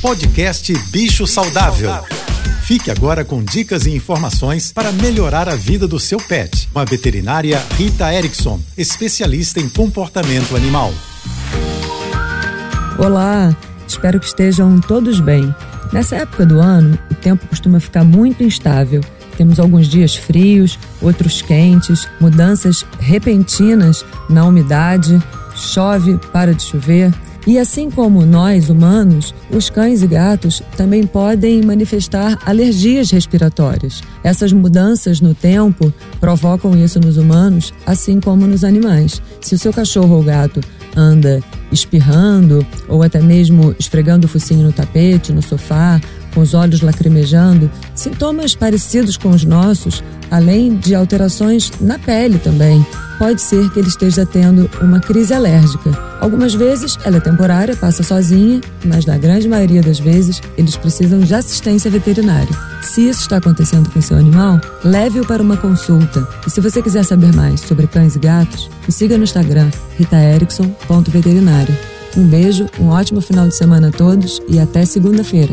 Podcast Bicho Saudável. Fique agora com dicas e informações para melhorar a vida do seu pet. Com a veterinária Rita Erickson, especialista em comportamento animal. Olá, espero que estejam todos bem. Nessa época do ano, o tempo costuma ficar muito instável. Temos alguns dias frios, outros quentes, mudanças repentinas na umidade, chove, para de chover. E assim como nós, humanos, os cães e gatos também podem manifestar alergias respiratórias. Essas mudanças no tempo provocam isso nos humanos, assim como nos animais. Se o seu cachorro ou gato anda espirrando ou até mesmo esfregando o focinho no tapete, no sofá, com os olhos lacrimejando, sintomas parecidos com os nossos, além de alterações na pele também. Pode ser que ele esteja tendo uma crise alérgica. Algumas vezes ela é temporária, passa sozinha, mas na grande maioria das vezes eles precisam de assistência veterinária. Se isso está acontecendo com seu animal, leve-o para uma consulta. E se você quiser saber mais sobre cães e gatos, me siga no Instagram ritaerickson.veterinário. Um beijo, um ótimo final de semana a todos e até segunda-feira.